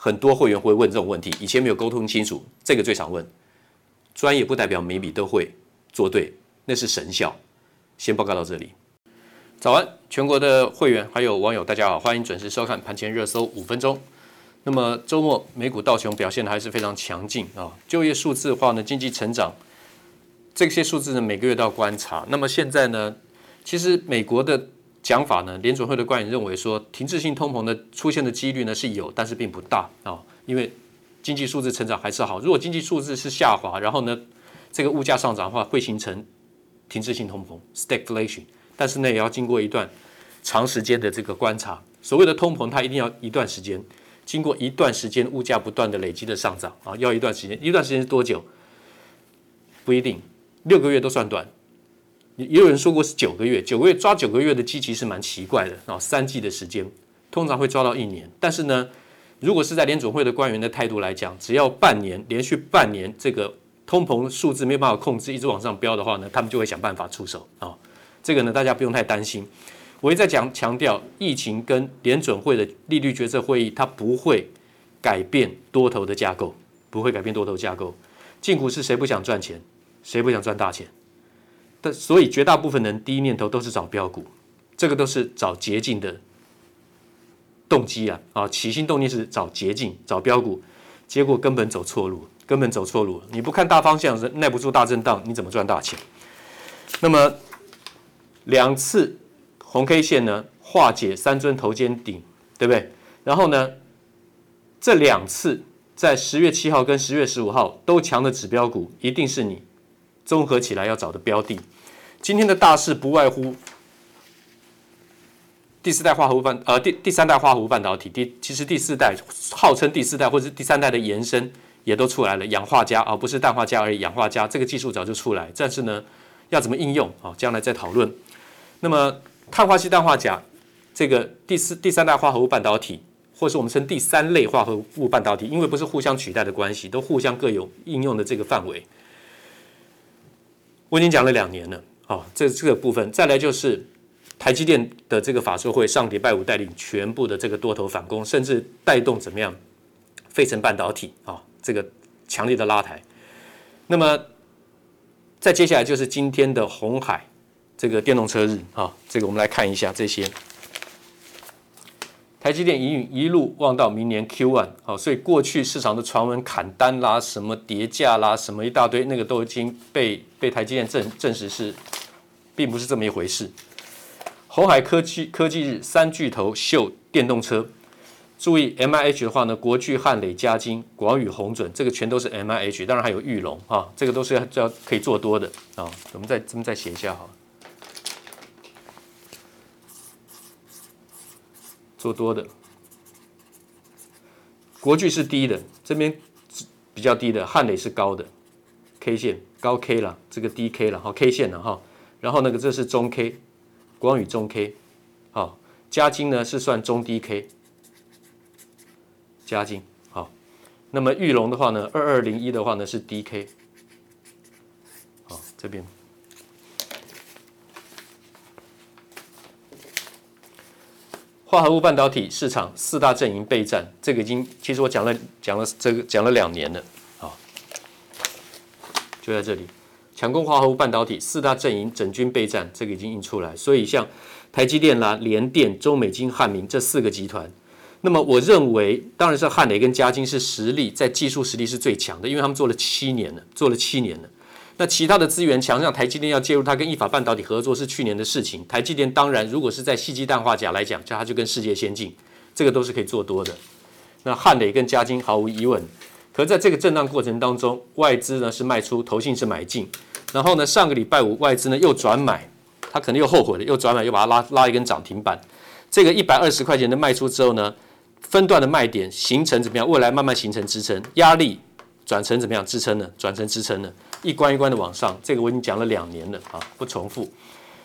很多会员会问这种问题，以前没有沟通清楚，这个最常问。专业不代表每笔都会做对，那是神效。先报告到这里。早安，全国的会员还有网友，大家好，欢迎准时收看盘前热搜五分钟。那么周末美股道琼表现的还是非常强劲啊，就业数字的话呢，经济成长这些数字呢，每个月都要观察。那么现在呢，其实美国的讲法呢，联准会的官员认为说，停滞性通膨的出现的几率呢是有，但是并不大啊，因为经济数字成长还是好。如果经济数字是下滑，然后呢，这个物价上涨的话，会形成停滞性通膨 （stagflation）。但是呢，也要经过一段长时间的这个观察。所谓的通膨，它一定要一段时间，经过一段时间，物价不断的累积的上涨啊，要一段时间。一段时间是多久？不一定，六个月都算短。也有人说过是九个月，九个月抓九个月的基期是蛮奇怪的啊。三季的时间通常会抓到一年。但是呢，如果是在联准会的官员的态度来讲，只要半年连续半年这个通膨数字没有办法控制，一直往上飙的话呢，他们就会想办法出手啊。这个呢，大家不用太担心。我一再讲强调，疫情跟联准会的利率决策会议，它不会改变多头的架构，不会改变多头架构。进股市谁不想赚钱？谁不想赚大钱？但所以绝大部分人第一念头都是找标股，这个都是找捷径的动机啊！啊，起心动念是找捷径、找标股，结果根本走错路，根本走错路。你不看大方向，耐不住大震荡，你怎么赚大钱？那么。两次红 K 线呢，化解三尊头肩顶，对不对？然后呢，这两次在十月七号跟十月十五号都强的指标股，一定是你综合起来要找的标的。今天的大势不外乎第四代化合物半呃第第三代化合物半导体，第其实第四代号称第四代或者是第三代的延伸也都出来了，氧化镓而不是氮化镓而已，氧化镓这个技术早就出来，但是呢，要怎么应用啊？将来再讨论。那么，碳化硅、氮化镓，这个第四、第三代化合物半导体，或是我们称第三类化合物半导体，因为不是互相取代的关系，都互相各有应用的这个范围。我已经讲了两年了，啊，这这个部分，再来就是台积电的这个法说会上礼拜五带领全部的这个多头反攻，甚至带动怎么样？费城半导体啊，这个强烈的拉抬。那么再接下来就是今天的红海这个电动车日啊，这个我们来看一下这些。台积电营运一路望到明年 Q1，好，所以过去市场的传闻砍单啦、什么跌价啦、什么一大堆，那个都已经被被台积电证证实是，并不是这么一回事。鸿海科技科技日三巨头秀电动车，注意 M I H 的话呢，国巨、汉磊、嘉晶、广宇、宏准，这个全都是 M I H，当然还有裕隆啊，这个都是要要可以做多的啊。我们再这么再写一下哈。做多的，国巨是低的，这边比较低的，汉磊是高的，K 线高 K 了，这个低 K 了哈，K 线了哈，然后那个这是中 K，光宇中 K，好，嘉金呢是算中低 K，嘉金好，那么玉龙的话呢，二二零一的话呢是低 K，好这边。化合物半导体市场四大阵营备战，这个已经其实我讲了讲了这个讲了两年了啊，就在这里强攻化合物半导体四大阵营整军备战，这个已经印出来。所以像台积电啦、联电、中美金、汉明这四个集团，那么我认为当然是汉磊跟嘉金是实力在技术实力是最强的，因为他们做了七年了，做了七年了。那其他的资源强，像台积电要介入，它跟意法半导体合作是去年的事情。台积电当然，如果是在矽基氮化钾来讲，叫它就跟世界先进，这个都是可以做多的。那汉磊跟嘉金毫无疑问，可是在这个震荡过程当中，外资呢是卖出，投信是买进。然后呢，上个礼拜五外资呢又转买，他可能又后悔了，又转买，又把它拉拉一根涨停板。这个一百二十块钱的卖出之后呢，分段的卖点形成怎么样？未来慢慢形成支撑压力，转成怎么样支撑呢？转成支撑呢？一关一关的往上，这个我已经讲了两年了啊，不重复。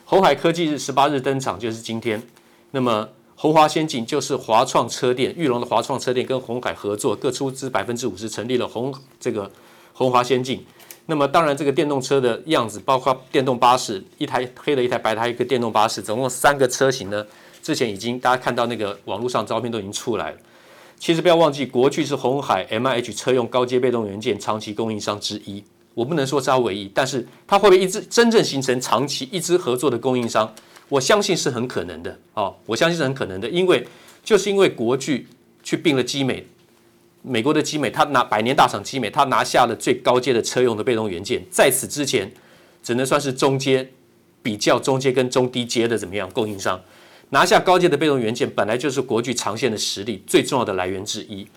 红海科技日十八日登场就是今天。那么红华先进就是华创车电，裕隆的华创车电跟鸿海合作，各出资百分之五十，成立了红这个红华先进。那么当然这个电动车的样子，包括电动巴士，一台黑的，一台白的，还有一个电动巴士，总共三个车型呢。之前已经大家看到那个网络上照片都已经出来了。其实不要忘记，国巨是鸿海 MIH 车用高阶被动元件长期供应商之一。我不能说是唯一，但是它会不会一直真正形成长期一直合作的供应商？我相信是很可能的哦，我相信是很可能的，因为就是因为国巨去并了基美，美国的基美，他拿百年大厂基美，他拿下了最高阶的车用的被动元件，在此之前只能算是中阶，比较中阶跟中低阶的怎么样供应商，拿下高阶的被动元件，本来就是国巨长线的实力最重要的来源之一。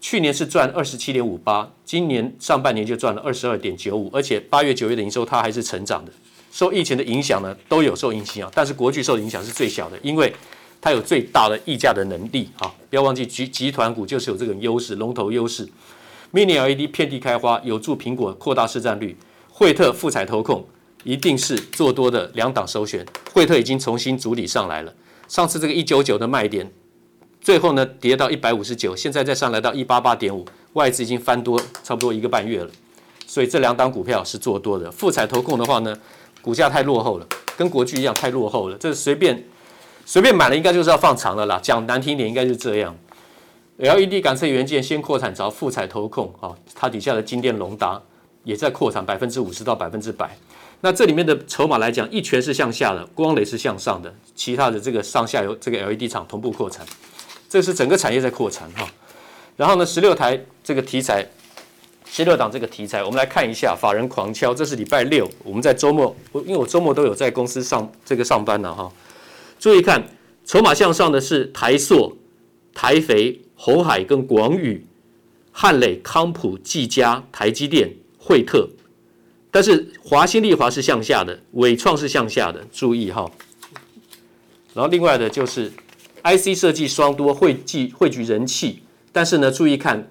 去年是赚二十七点五八，今年上半年就赚了二十二点九五，而且八月九月的营收它还是成长的。受疫情的影响呢，都有受影响，但是国巨受影响是最小的，因为它有最大的溢价的能力。啊，不要忘记集集团股就是有这个优势，龙头优势。Mini LED 遍地开花，有助苹果扩大市占率。惠特、富彩投控一定是做多的两档首选。惠特已经重新筑底上来了，上次这个一九九的卖点。最后呢，跌到一百五十九，现在再上来到一八八点五，外资已经翻多差不多一个半月了，所以这两档股票是做多的。富彩投控的话呢，股价太落后了，跟国巨一样太落后了，这随便随便买了应该就是要放长了啦。讲难听点，应该就是这样。LED 感测元件先扩产着，富彩投控啊，它底下的金电隆达也在扩产百分之五十到百分之百。那这里面的筹码来讲，一拳是向下的，光磊是向上的，其他的这个上下游这个 LED 厂同步扩产。这是整个产业在扩产哈，然后呢，十六台这个题材，十六档这个题材，我们来看一下，法人狂敲，这是礼拜六，我们在周末，我因为我周末都有在公司上这个上班呢哈，注意看，筹码向上的是台塑、台肥、红海跟广宇、汉磊、康普、技嘉、台积电、惠特，但是华新丽华是向下的，纬创是向下的，注意哈，然后另外的就是。IC 设计双多汇聚汇聚人气，但是呢，注意看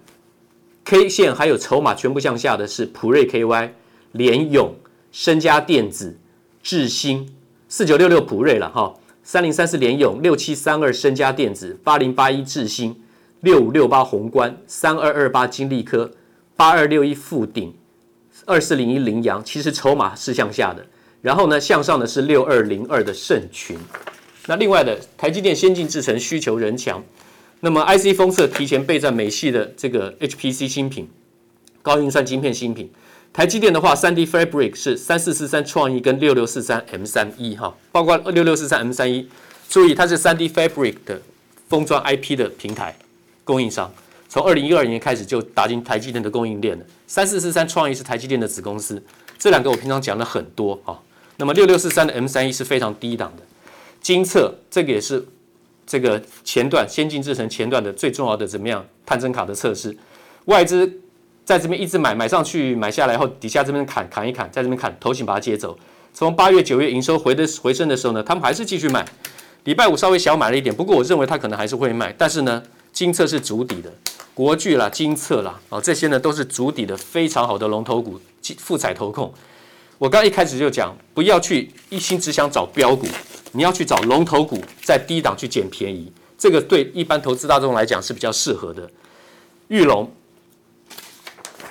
K 线还有筹码全部向下的是普瑞 KY、联咏、升家电子、智新。四九六六普瑞了哈，三零三四联咏、六七三二升家电子、八零八一智新、六五六八宏观、三二二八金利科、八二六一富鼎、二四零一凌阳，其实筹码是向下的，然后呢，向上的是六二零二的盛群。那另外的台积电先进制程需求仍强，那么 IC 封测提前备战美系的这个 HPC 新品，高运算晶片新品。台积电的话，3D Fabric 是三四四三创意跟六六四三 M 三一哈，包括六六四三 M 三一，注意它是 3D Fabric 的封装 IP 的平台供应商，从二零一二年开始就打进台积电的供应链了。三四四三创意是台积电的子公司，这两个我平常讲了很多啊。那么六六四三的 M 三一是非常低档的。精测这个也是这个前段先进制程前段的最重要的怎么样探针卡的测试，外资在这边一直买买上去买下来后，底下这边砍砍一砍，在这边砍，头型把它接走。从八月九月营收回的回升的时候呢，他们还是继续买。礼拜五稍微小买了一点，不过我认为它可能还是会卖。但是呢，精测是足底的，国巨啦、精测啦，哦这些呢都是足底的非常好的龙头股，富彩投控。我刚一开始就讲，不要去一心只想找标股。你要去找龙头股，在低档去捡便宜，这个对一般投资大众来讲是比较适合的。玉龙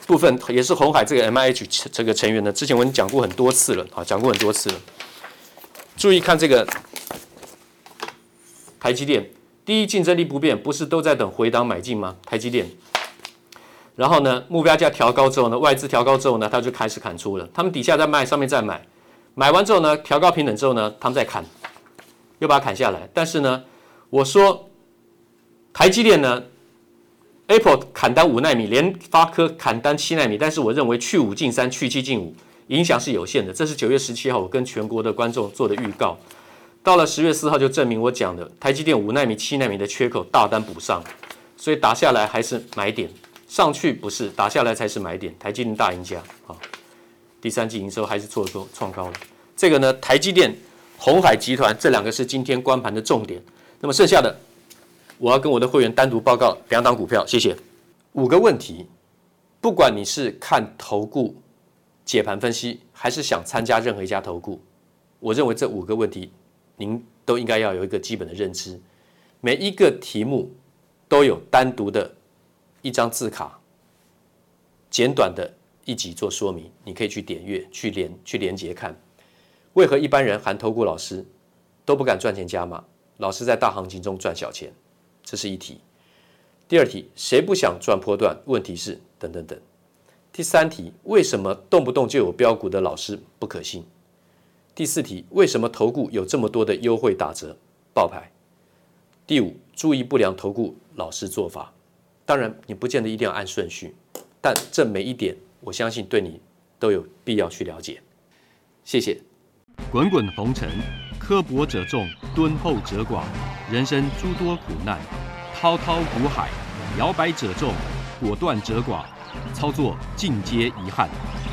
部分也是鸿海这个 MIH 这个成员的，之前我已经讲过很多次了啊，讲过很多次了。注意看这个台积电，第一竞争力不变，不是都在等回档买进吗？台积电，然后呢，目标价调高之后呢，外资调高之后呢，它就开始砍出了，他们底下在卖，上面在买，买完之后呢，调高平等之后呢，他们在砍。又把它砍下来，但是呢，我说台积电呢，Apple 砍单五纳米，联发科砍单七纳米，但是我认为去五进三，去七进五，影响是有限的。这是九月十七号我跟全国的观众做的预告，到了十月四号就证明我讲的台积电五纳米、七纳米的缺口大单补上，所以打下来还是买点，上去不是打下来才是买点。台积电大赢家啊，第三季营收还是做多创高了。这个呢，台积电。鸿海集团这两个是今天关盘的重点，那么剩下的我要跟我的会员单独报告两档股票，谢谢。五个问题，不管你是看投顾解盘分析，还是想参加任何一家投顾，我认为这五个问题您都应该要有一个基本的认知。每一个题目都有单独的一张字卡，简短的一集做说明，你可以去点阅、去连、去连接看。为何一般人含投顾老师都不敢赚钱加码？老师在大行情中赚小钱，这是一题。第二题，谁不想赚波段？问题是等等等。第三题，为什么动不动就有标股的老师不可信？第四题，为什么投顾有这么多的优惠打折报牌？第五，注意不良投顾老师做法。当然，你不见得一定要按顺序，但这每一点，我相信对你都有必要去了解。谢谢。滚滚红尘，刻薄者众，敦厚者寡；人生诸多苦难，滔滔苦海，摇摆者众，果断者寡。操作尽皆遗憾。